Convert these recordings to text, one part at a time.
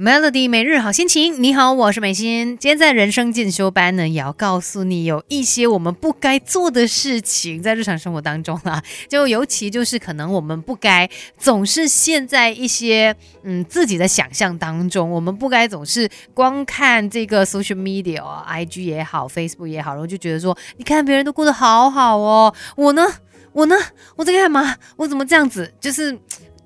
Melody 每日好心情，你好，我是美心。今天在人生进修班呢，也要告诉你有一些我们不该做的事情，在日常生活当中啦，就尤其就是可能我们不该总是陷在一些嗯自己的想象当中，我们不该总是光看这个 social media 啊，IG 也好，Facebook 也好，然后就觉得说，你看别人都过得好好哦，我呢，我呢，我在干嘛？我怎么这样子？就是。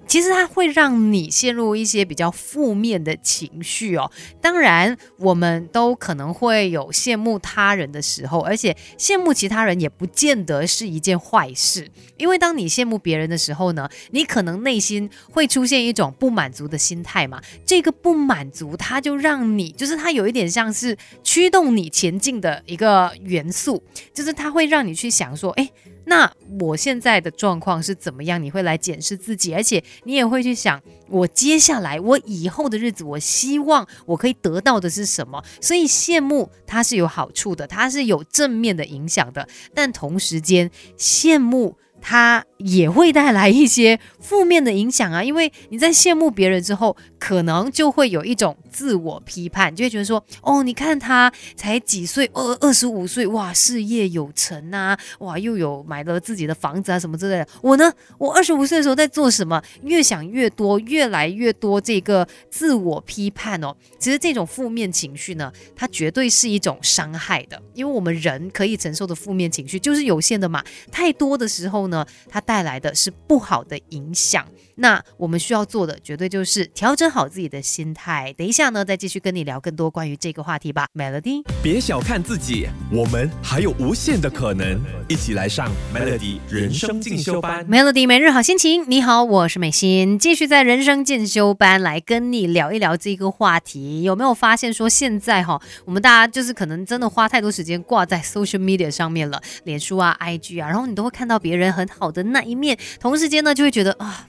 其实它会让你陷入一些比较负面的情绪哦。当然，我们都可能会有羡慕他人的时候，而且羡慕其他人也不见得是一件坏事。因为当你羡慕别人的时候呢，你可能内心会出现一种不满足的心态嘛。这个不满足，它就让你，就是它有一点像是驱动你前进的一个元素，就是它会让你去想说，哎。那我现在的状况是怎么样？你会来检视自己，而且你也会去想，我接下来我以后的日子，我希望我可以得到的是什么？所以羡慕它是有好处的，它是有正面的影响的，但同时间羡慕。它也会带来一些负面的影响啊，因为你在羡慕别人之后，可能就会有一种自我批判，就会觉得说，哦，你看他才几岁，二二十五岁，哇，事业有成啊，哇，又有买了自己的房子啊什么之类的。我呢，我二十五岁的时候在做什么？越想越多，越来越多这个自我批判哦。其实这种负面情绪呢，它绝对是一种伤害的，因为我们人可以承受的负面情绪就是有限的嘛，太多的时候呢。呢，它带来的是不好的影响。那我们需要做的，绝对就是调整好自己的心态。等一下呢，再继续跟你聊更多关于这个话题吧。Melody，别小看自己，我们还有无限的可能。一起来上 Melody 人生进修班。Melody 每日好心情，你好，我是美心，继续在人生进修班来跟你聊一聊这个话题。有没有发现说现在哈，我们大家就是可能真的花太多时间挂在 social media 上面了，脸书啊、IG 啊，然后你都会看到别人很。好的那一面，同时间呢，就会觉得啊。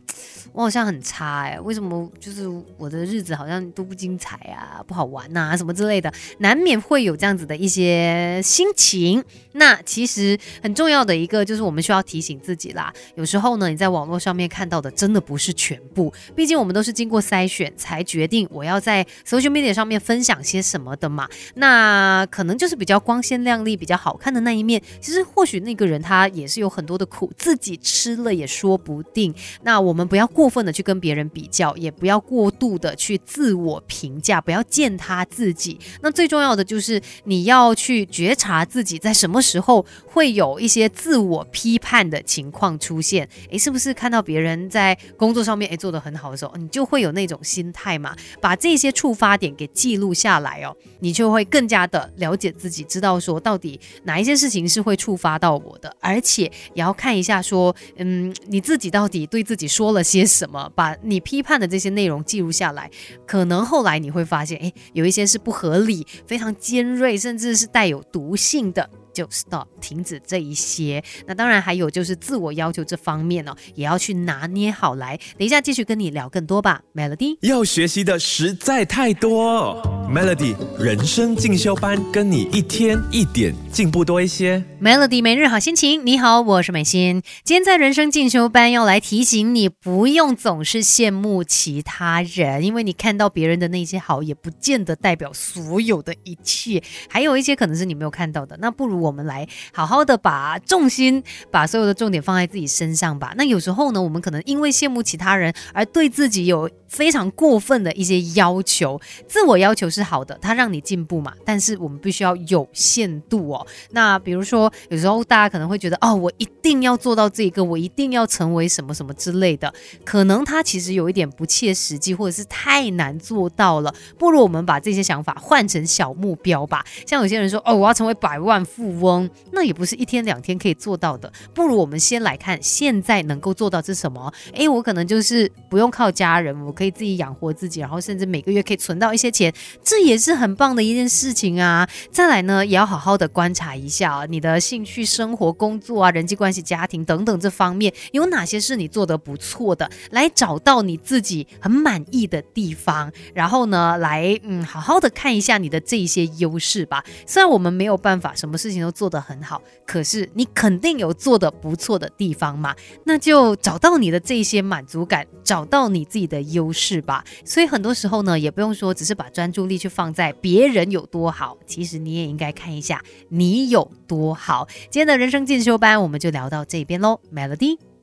我好像很差哎，为什么就是我的日子好像都不精彩啊，不好玩呐，什么之类的，难免会有这样子的一些心情。那其实很重要的一个就是我们需要提醒自己啦，有时候呢，你在网络上面看到的真的不是全部，毕竟我们都是经过筛选才决定我要在 social media 上面分享些什么的嘛。那可能就是比较光鲜亮丽、比较好看的那一面，其实或许那个人他也是有很多的苦，自己吃了也说不定。那我们不要过。过分的去跟别人比较，也不要过度的去自我评价，不要践踏自己。那最重要的就是你要去觉察自己在什么时候会有一些自我批判的情况出现。诶，是不是看到别人在工作上面诶做得很好的时候，你就会有那种心态嘛？把这些触发点给记录下来哦，你就会更加的了解自己，知道说到底哪一些事情是会触发到我的，而且也要看一下说，嗯，你自己到底对自己说了些。什么？把你批判的这些内容记录下来，可能后来你会发现，哎，有一些是不合理、非常尖锐，甚至是带有毒性的。就 stop 停止这一些，那当然还有就是自我要求这方面哦，也要去拿捏好来。等一下继续跟你聊更多吧，Melody。要学习的实在太多，Melody 人生进修班，跟你一天一点进步多一些。Melody 每日好心情，你好，我是美心。今天在人生进修班要来提醒你，不用总是羡慕其他人，因为你看到别人的那些好，也不见得代表所有的一切，还有一些可能是你没有看到的。那不如。我们来好好的把重心，把所有的重点放在自己身上吧。那有时候呢，我们可能因为羡慕其他人而对自己有非常过分的一些要求。自我要求是好的，它让你进步嘛。但是我们必须要有限度哦。那比如说，有时候大家可能会觉得，哦，我一定要做到这个，我一定要成为什么什么之类的。可能它其实有一点不切实际，或者是太难做到了。不如我们把这些想法换成小目标吧。像有些人说，哦，我要成为百万富。翁，那也不是一天两天可以做到的。不如我们先来看现在能够做到是什么？诶，我可能就是不用靠家人，我可以自己养活自己，然后甚至每个月可以存到一些钱，这也是很棒的一件事情啊。再来呢，也要好好的观察一下你的兴趣、生活、工作啊、人际关系、家庭等等这方面有哪些是你做的不错的，来找到你自己很满意的地方，然后呢，来嗯好好的看一下你的这一些优势吧。虽然我们没有办法什么事情都做得很好，可是你肯定有做得不错的地方嘛，那就找到你的这些满足感，找到你自己的优势吧。所以很多时候呢，也不用说只是把专注力去放在别人有多好，其实你也应该看一下你有多好。今天的人生进修班我们就聊到这边喽，Melody。